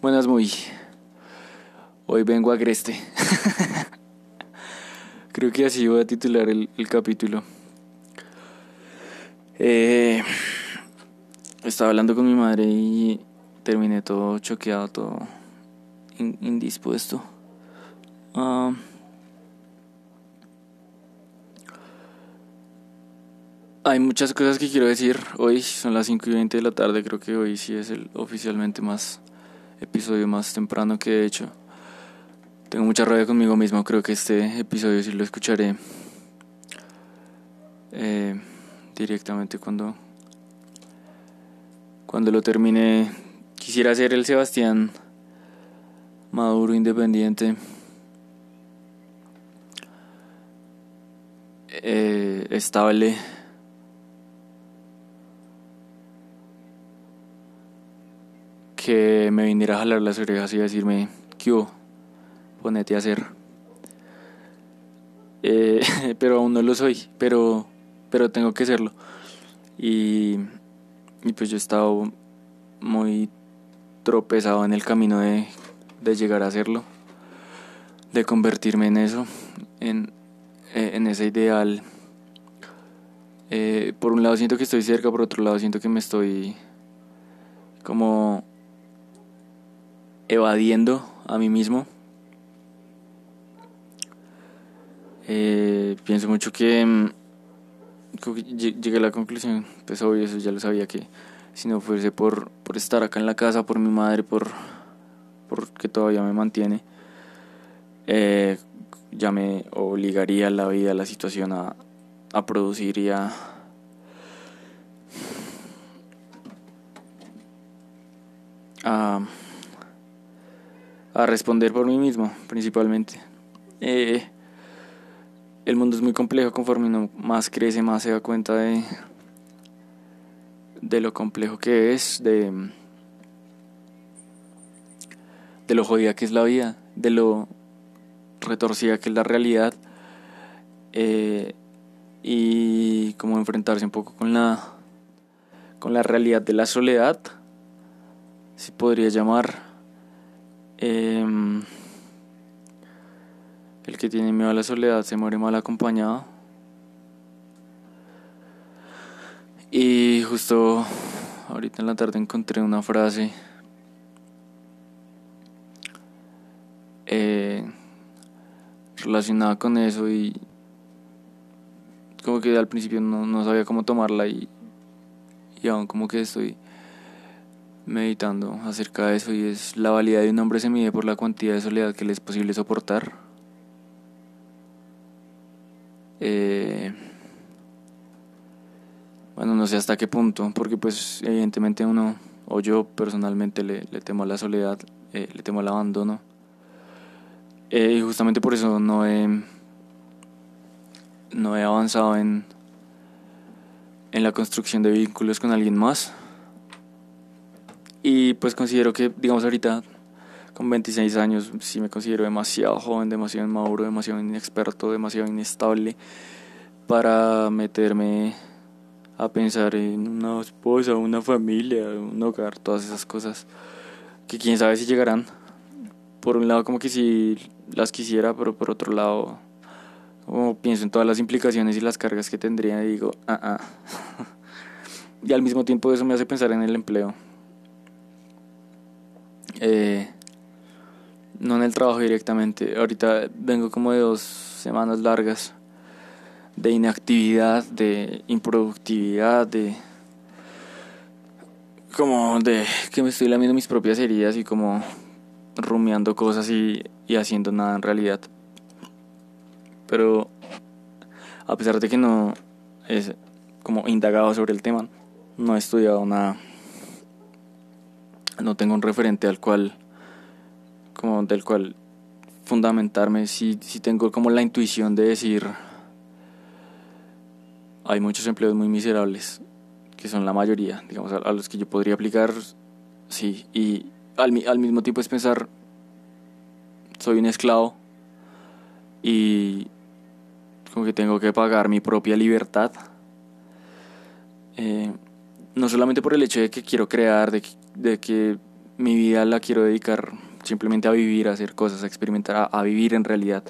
Buenas, muy. Hoy vengo a Agreste. Creo que así voy a titular el, capítulo. Eh, estaba hablando con mi madre y terminé todo choqueado, todo indispuesto. Ah, hay muchas cosas que quiero decir. Hoy son las 5 y 20 de la tarde. Creo que hoy sí es el oficialmente más episodio más temprano que he hecho. Tengo mucha rabia conmigo mismo. Creo que este episodio sí lo escucharé eh, directamente cuando cuando lo termine. Quisiera ser el Sebastián maduro, independiente. Eh, estable. Que me viniera a jalar las orejas y decirme, ¿qué? Ponete a hacer. Eh, pero aún no lo soy, pero, pero tengo que serlo. Y, pues yo he estado muy tropezado en el camino de de llegar a hacerlo, de convertirme en eso, en, eh, en ese ideal. Eh, por un lado siento que estoy cerca, por otro lado siento que me estoy como evadiendo a mí mismo. Eh, pienso mucho que, mm, llegué a la conclusión, pues obvio, eso ya lo sabía que si no fuese por, estar acá en la casa, por mi madre, por porque todavía me mantiene, eh, ya me obligaría la vida, la situación a, a producir y a, a, responder por mí mismo, principalmente. Eh, el mundo es muy complejo conforme uno más crece, más se da cuenta de, de lo complejo que es, de de lo jodida que es la vida, de lo retorcida que es la realidad eh, y como enfrentarse un poco con la con la realidad de la soledad si podría llamar em, el que tiene miedo a la soledad se muere mal acompañado. Y justo ahorita en la tarde encontré una frase eh, relacionada con eso y como que al principio no, no sabía cómo tomarla y, y aún como que estoy meditando acerca de eso y es la validad de un hombre se mide por la cantidad de soledad que le es posible soportar. Eh, bueno, no sé hasta qué punto, porque pues evidentemente uno, o yo personalmente le, le temo a la soledad, eh, le temo al abandono. Eh, y justamente por eso no he, no he avanzado en, en la construcción de vínculos con alguien más. Y pues considero que, digamos ahorita, con 26 años, sí me considero demasiado joven, demasiado inmaduro, demasiado inexperto, demasiado inestable para meterme a pensar en una esposa, una familia, un hogar, todas esas cosas que quién sabe si llegarán. Por un lado, como que si las quisiera, pero por otro lado, como pienso en todas las implicaciones y las cargas que tendría, digo, ah, ah. y al mismo tiempo eso me hace pensar en el empleo. Eh, no en el trabajo directamente. Ahorita vengo como de dos semanas largas de inactividad, de improductividad, de como de que me estoy lamiendo mis propias heridas y como rumiando cosas y, y haciendo nada en realidad. Pero a pesar de que no es como indagado sobre el tema, no he estudiado nada. No tengo un referente al cual como del cual fundamentarme si, si tengo como la intuición de decir hay muchos empleos muy miserables que son la mayoría digamos a, los que yo podría aplicar sí y al, al mismo tiempo es pensar, soy un esclavo y como que tengo que pagar mi propia libertad. Eh, no solamente por el hecho de que quiero crear, de que, de que mi vida la quiero dedicar simplemente a vivir, a hacer cosas, a experimentar, a, vivir en realidad,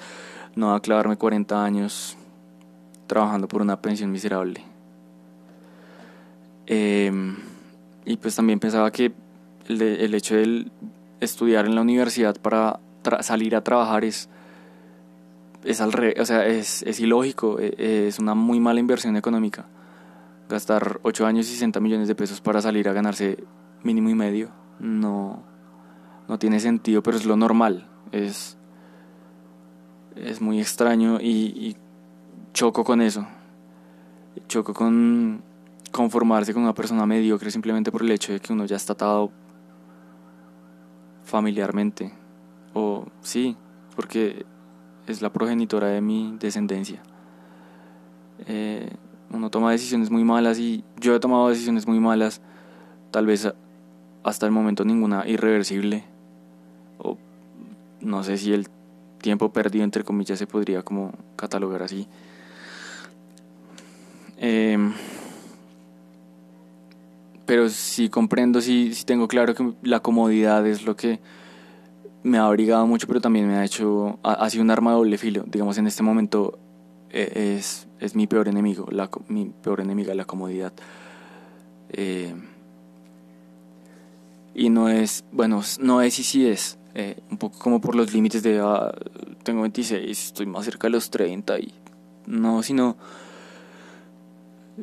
no a clavarme 40 años trabajando por una pensión miserable. Em, y pues también pensaba que el, hecho de estudiar en la universidad para salir a trabajar es, es, al o sea, es, es ilógico, e, es una muy mala inversión económica. Gastar 8 años y 60 millones de pesos para salir a ganarse mínimo y medio no, no tiene sentido, pero es lo normal. Es, es muy extraño y, choco con eso. Choco con conformarse con una persona mediocre simplemente por el hecho de que uno ya está atado familiarmente. O sí, porque es la progenitora de mi descendencia. Eh, uno toma decisiones muy malas y yo he tomado decisiones muy malas, tal vez hasta el momento ninguna irreversible, o no sé si el tiempo perdido entre comillas se podría como catalogar así. Em, pero sí comprendo, sí, sí tengo claro que la comodidad es lo que me ha abrigado mucho, pero también me ha hecho, ha, sido un arma de doble filo. Digamos, en este momento e, es, es mi peor enemigo, la, mi peor enemiga, la comodidad. Eh, y no es, bueno, no es y sí es, eh, un poco como por los límites de, ah, tengo 26, estoy más cerca de los 30 y no, sino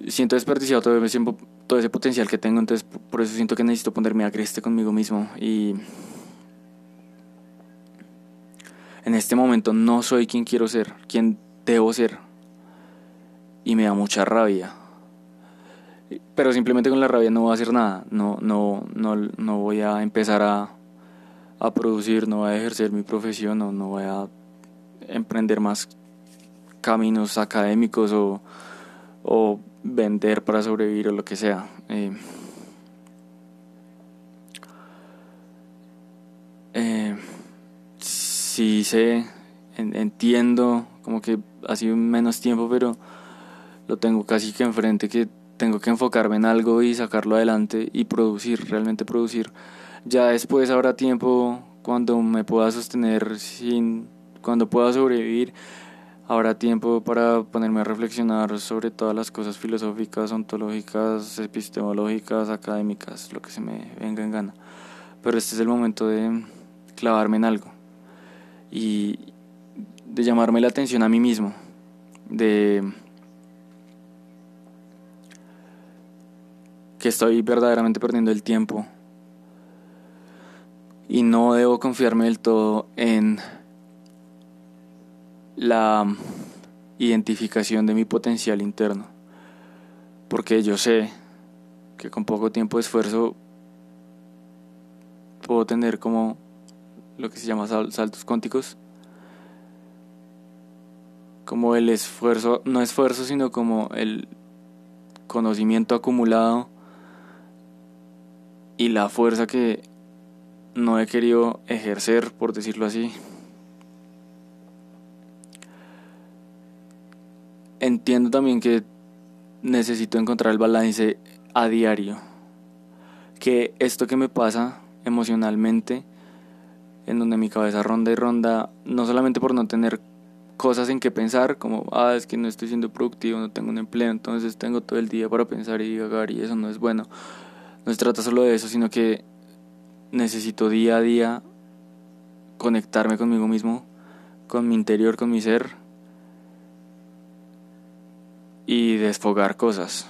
siento desperdiciado todo ese, todo ese potencial que tengo, entonces por eso siento que necesito ponerme a creste conmigo mismo y en este momento no soy quien quiero ser, quien debo ser y me da mucha rabia pero simplemente con la rabia no voy a hacer nada, no, no, no, no voy a empezar a, a producir, no voy a ejercer mi profesión, no, no voy a emprender más caminos académicos o, o vender para sobrevivir o lo que sea. Eh, eh, sí sé, entiendo, como que ha sido menos tiempo, pero lo tengo casi que enfrente que tengo que enfocarme en algo y sacarlo adelante y producir, realmente producir. Ya después habrá tiempo cuando me pueda sostener sin, cuando pueda sobrevivir, habrá tiempo para ponerme a reflexionar sobre todas las cosas filosóficas, ontológicas, epistemológicas, académicas, lo que se me venga en gana. Pero este es el momento de clavarme en algo y de llamarme la atención a mí mismo, de que estoy verdaderamente perdiendo el tiempo. Y no debo confiarme del todo en la identificación de mi potencial interno, porque yo sé que con poco tiempo de esfuerzo puedo tener como lo que se llama saltos cuánticos, como el esfuerzo, no esfuerzo, sino como el conocimiento acumulado y la fuerza que no he querido ejercer, por decirlo así. Entiendo también que necesito encontrar el balance a diario. Que esto que me pasa emocionalmente, en donde mi cabeza ronda y ronda, no solamente por no tener cosas en que pensar, como, ah, es que no estoy siendo productivo, no tengo un empleo, entonces tengo todo el día para pensar y divagar y eso no es bueno no se trata solo de eso, sino que necesito día a día conectarme conmigo mismo, con mi interior, con mi ser y desfogar cosas.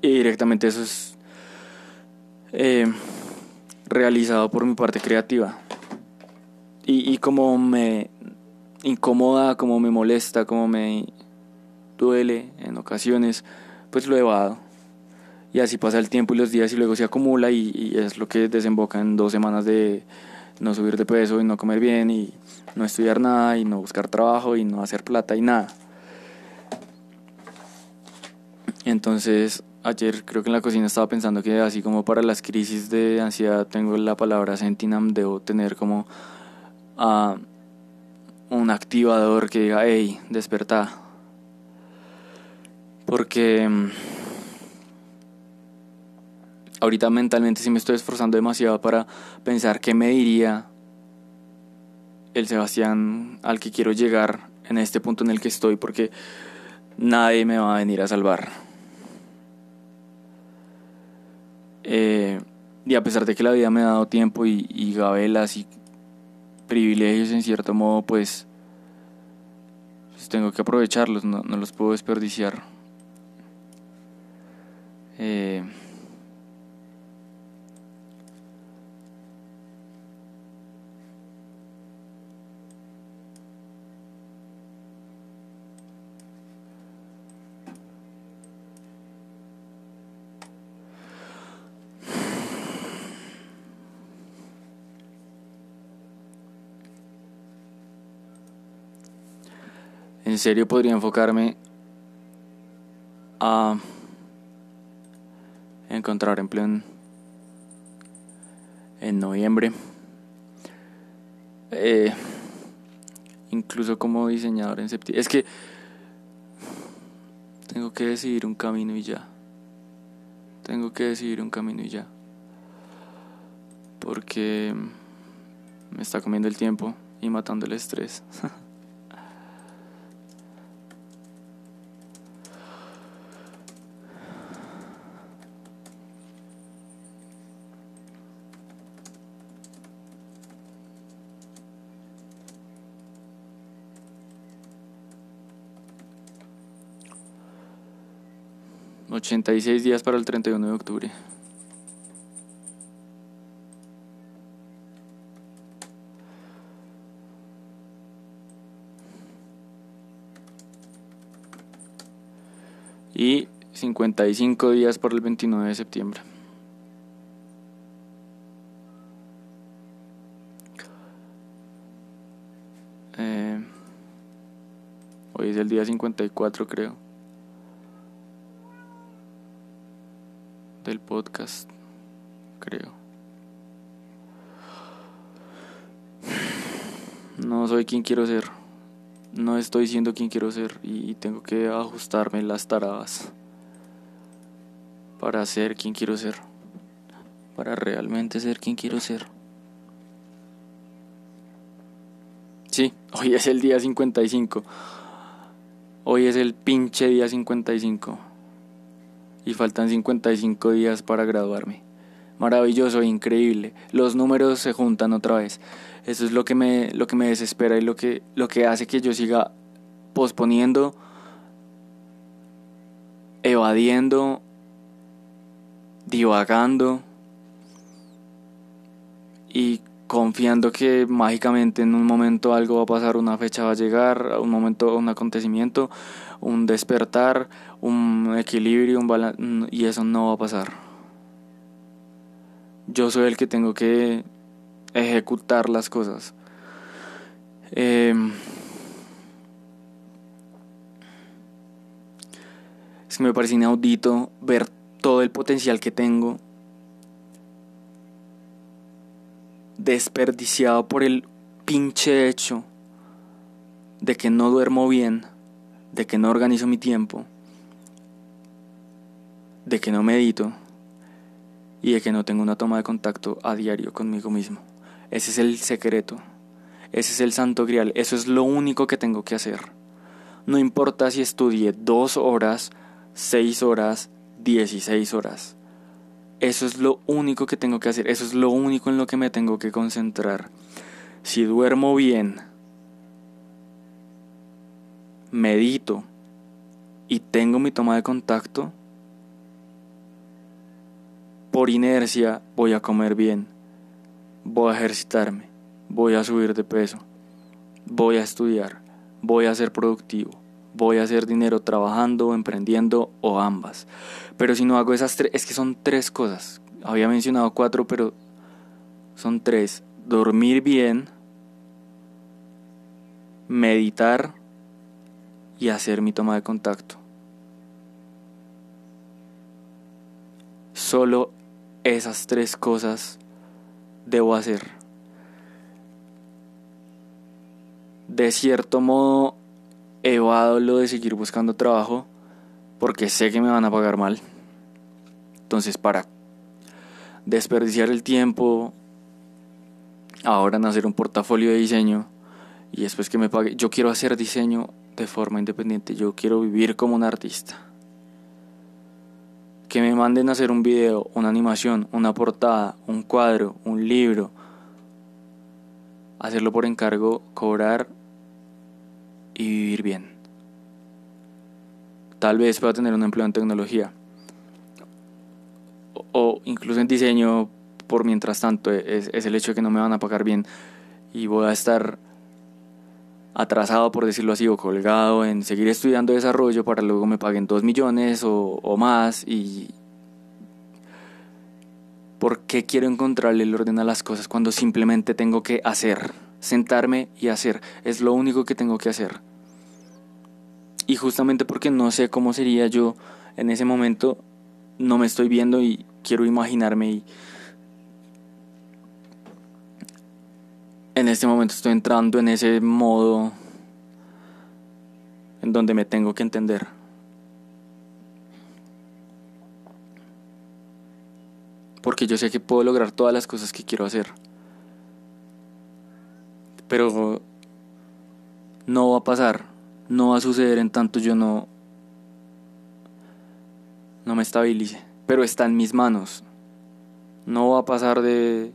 Y directamente eso es eh, realizado por mi parte creativa. Y, y como me incomoda, como me molesta, como me duele en ocasiones, pues lo he evado y así pasa el tiempo y los días y luego se acumula y, es lo que desemboca en dos semanas de no subir de peso y no comer bien y no estudiar nada y no buscar trabajo y no hacer plata y nada. Entonces ayer creo que en la cocina estaba pensando que así como para las crisis de ansiedad tengo la palabra sentinam, debo tener como uh, un activador que diga, hey, despertá. Porque ahorita mentalmente sí me estoy esforzando demasiado para pensar qué me diría el Sebastián al que quiero llegar en este punto en el que estoy porque nadie me va a venir a salvar. Eh, y a pesar de que la vida me ha dado tiempo y, gabelas y privilegios en cierto modo, pues, pues tengo que aprovecharlos, no, no los puedo desperdiciar. Eh, en serio podría enfocarme a encontrar empleo en, en noviembre. Eh, incluso como diseñador en septiembre. Es que tengo que decidir un camino y ya. Tengo que decidir un camino y ya. Porque me está comiendo el tiempo y matando el estrés. 86 días para el 31 de octubre. Y 55 días para el 29 de septiembre. Eh, hoy es el día 54 creo. Del podcast, creo. No soy quien quiero ser. No estoy siendo quien quiero ser y tengo que ajustarme las taradas para ser quien quiero ser. Para realmente ser quien quiero ser. Sí, hoy es el día 55. Hoy es el pinche día 55 y faltan 55 días para graduarme. Maravilloso, increíble. Los números se juntan otra vez. Eso es lo que me, lo que me desespera y lo que, lo que hace que yo siga posponiendo, evadiendo, divagando y confiando que mágicamente en un momento algo va a pasar, una fecha va a llegar, un momento, un acontecimiento, un despertar, un equilibrio, un balance, y eso no va a pasar. Yo soy el que tengo que ejecutar las cosas. Em, es que me parece inaudito ver todo el potencial que tengo desperdiciado por el pinche hecho de que no duermo bien de que no organizo mi tiempo, de que no medito y de que no tengo una toma de contacto a diario conmigo mismo. Ese es el secreto, ese es el santo grial, eso es lo único que tengo que hacer. No importa si estudie dos horas, seis horas, dieciséis horas. Eso es lo único que tengo que hacer, eso es lo único en lo que me tengo que concentrar. Si duermo bien, medito y tengo mi toma de contacto, por inercia voy a comer bien, voy a ejercitarme, voy a subir de peso, voy a estudiar, voy a ser productivo, voy a hacer dinero trabajando, emprendiendo o ambas. Pero si no hago esas tres, es que son tres cosas. Había mencionado cuatro, pero son tres. Dormir bien, meditar y hacer mi toma de contacto. Solo esas tres cosas debo hacer. De cierto modo, evado lo de seguir buscando trabajo porque sé que me van a pagar mal. Entonces, para desperdiciar el tiempo ahora en hacer un portafolio de diseño y después que me pague. Yo quiero hacer diseño de forma independiente, yo quiero vivir como un artista. Que me manden a hacer un video, una animación, una portada, un cuadro, un libro. Hacerlo por encargo, cobrar y vivir bien. Tal vez pueda tener un empleo en tecnología. O, incluso en diseño por mientras tanto. Es, es el hecho de que no me van a pagar bien. Y voy a estar atrasado, por decirlo así, o colgado en seguir estudiando desarrollo para luego me paguen dos millones o, o más y... ¿Por qué quiero encontrarle el orden a las cosas cuando simplemente tengo que hacer? Sentarme y hacer. Es lo único que tengo que hacer. Y justamente porque no sé cómo sería yo en ese momento, no me estoy viendo y quiero imaginarme y en este momento estoy entrando en ese modo en donde me tengo que entender. Porque yo sé que puedo lograr todas las cosas que quiero hacer. Pero no va a pasar, no va a suceder en tanto yo no no me estabilice, pero está en mis manos. No va a pasar de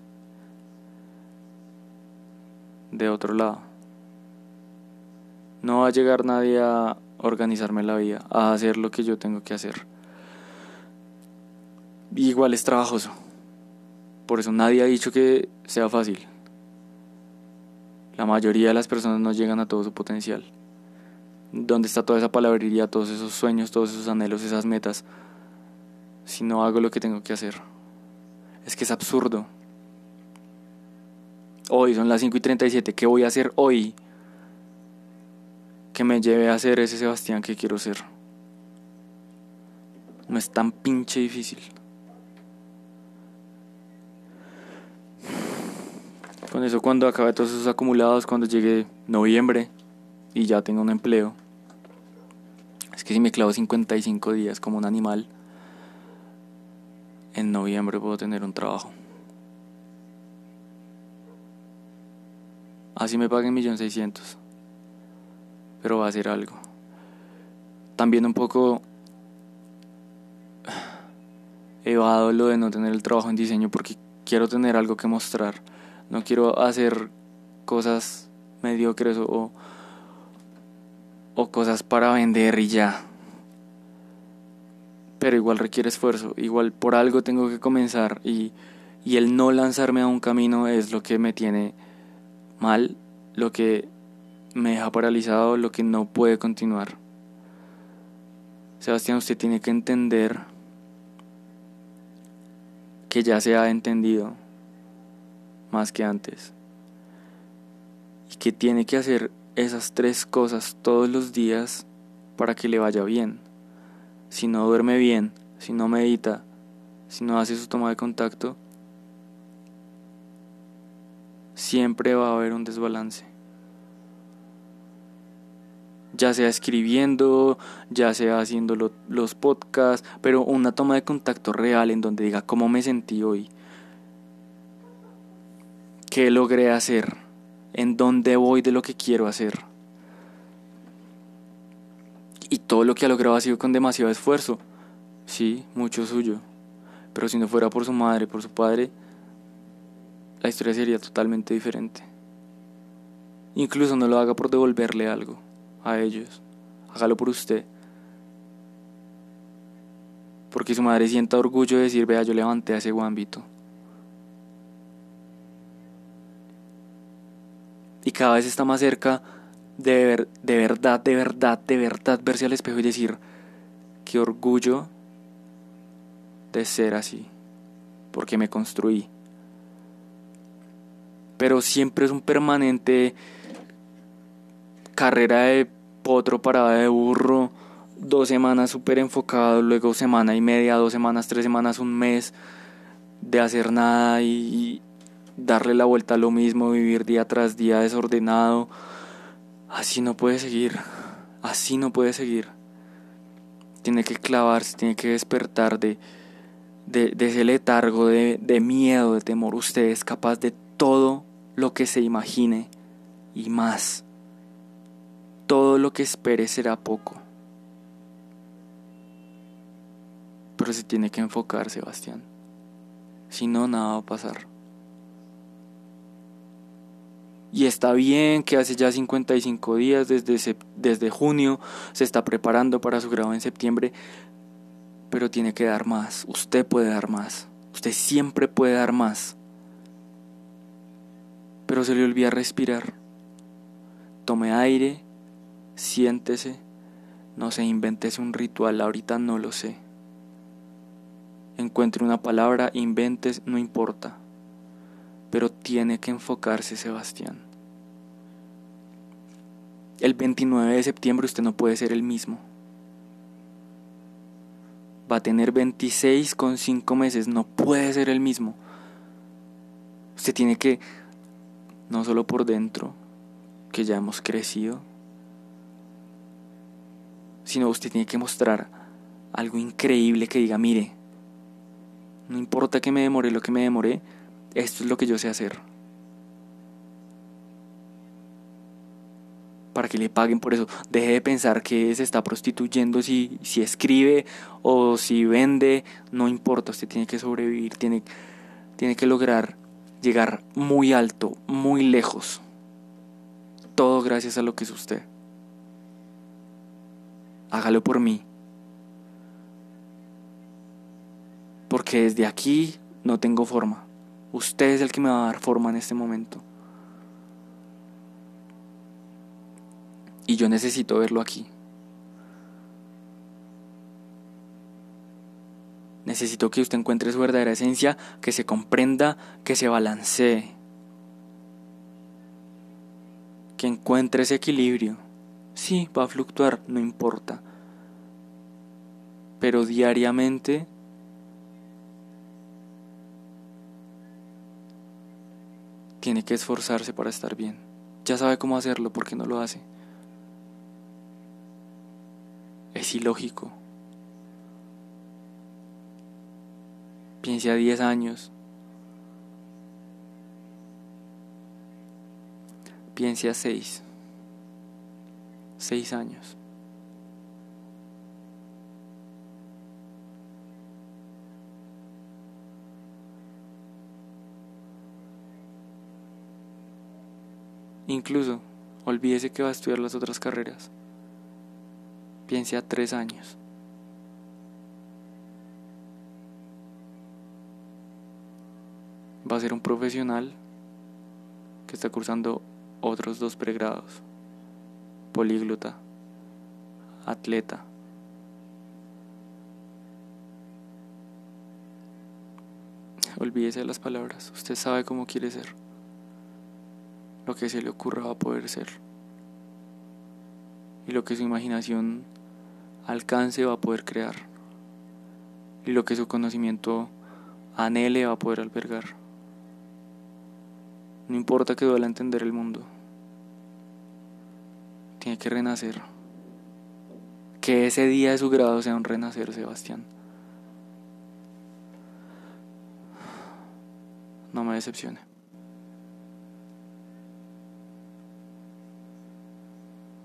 de otro lado. No va a llegar nadie a organizarme la vida, a hacer lo que yo tengo que hacer. igual es trabajoso. Por eso nadie ha dicho que sea fácil. La mayoría de las personas no llegan a todo su potencial. ¿Dónde está toda esa palabrería, todos esos sueños, todos esos anhelos, esas metas? Si no hago lo que tengo que hacer. Es que es absurdo. Hoy son las 5 y 37. ¿Qué voy a hacer hoy? Que me lleve a ser ese Sebastián que quiero ser. No es tan pinche difícil. Con eso cuando acabe todos esos acumulados, cuando llegue noviembre y ya tengo un empleo. Es que si me clavo 55 días como un animal, en noviembre puedo tener un trabajo. Así me paguen millón seiscientos. Pero va a ser algo. También un poco evado lo de no tener el trabajo en diseño porque quiero tener algo que mostrar. No quiero hacer cosas mediocres o, o cosas para vender y ya. Pero igual requiere esfuerzo. Igual por algo tengo que comenzar y, y el no lanzarme a un camino es lo que me tiene mal, lo que me deja paralizado, lo que no puede continuar. Sebastián, usted tiene que entender que ya se ha entendido más que antes y que tiene que hacer esas tres cosas todos los días para que le vaya bien. Si no duerme bien, si no medita, si no hace su toma de contacto, siempre va a haber un desbalance. Ya sea escribiendo, ya sea haciendo los podcasts, pero una toma de contacto real en donde diga cómo me sentí hoy, qué logré hacer, en dónde voy de lo que quiero hacer. Y todo lo que ha logrado ha sido con demasiado esfuerzo. Sí, mucho suyo. Pero si no fuera por su madre, por su padre, la historia sería totalmente diferente. Incluso no lo haga por devolverle algo a ellos, hágalo por usted. Porque su madre sienta orgullo de decir, vea, yo levanté a ese guambito. Y cada vez está más cerca de, ver, de verdad, de verdad, de verdad verse al espejo y decir, qué orgullo de ser así, porque me construí pero siempre es un permanente carrera de potro, parada de burro, dos semanas súper enfocado, luego semana y media, dos semanas, tres semanas, un mes de hacer nada y darle la vuelta a lo mismo, vivir día tras día desordenado. Así no puede seguir, así no puede seguir. Tiene que clavarse, tiene que despertar de, de, ese letargo de, de miedo, de temor. Usted es capaz de todo lo que se imagine y más. Todo lo que espere será poco. Pero se tiene que enfocar, Sebastián. Si no, nada va a pasar. Y está bien que hace ya 55 días, desde, desde junio, se está preparando para su grado en septiembre, pero tiene que dar más. Usted puede dar más. Usted siempre puede dar más. Pero se le olvida respirar. Tome aire, siéntese, no se inventes un ritual, ahorita no lo sé. Encuentre una palabra, inventes, no importa. Pero tiene que enfocarse, Sebastián. El 29 de septiembre usted no puede ser el mismo. Va a tener 26 con 5 meses, no puede ser el mismo. Usted tiene que, no solo por dentro, que ya hemos crecido, sino usted tiene que mostrar algo increíble que diga, mire, no importa que me demore lo que me demore, esto es lo que yo sé hacer. Para que le paguen por eso. Deje de pensar que se está prostituyendo si, si escribe o si vende. No importa, usted tiene que sobrevivir, tiene, tiene que lograr llegar muy alto, muy lejos. Todo gracias a lo que es usted. Hágalo por mí. Porque desde aquí no tengo forma. Usted es el que me va a dar forma en este momento. Y yo necesito verlo aquí. Necesito que usted encuentre su verdadera esencia, que se comprenda, que se balancee, que encuentre ese equilibrio. Sí, va a fluctuar, no importa. Pero diariamente tiene que esforzarse para estar bien. Ya sabe cómo hacerlo, porque no lo hace? Es ilógico. Piense a 10 años. Piense a 6 seis años. Incluso, olvídese que va a estudiar las otras carreras. Piense a tres años. Va a ser un profesional que está cursando otros dos pregrados políglota, atleta. Olvídese de las palabras, usted sabe cómo quiere ser. Lo que se le ocurra va a poder ser. Y lo que su imaginación alcance va a poder crear. Y lo que su conocimiento anhele va a poder albergar. No importa que duela entender el mundo tiene que renacer. Que ese día de su grado sea un renacer, Sebastián. No me decepcione.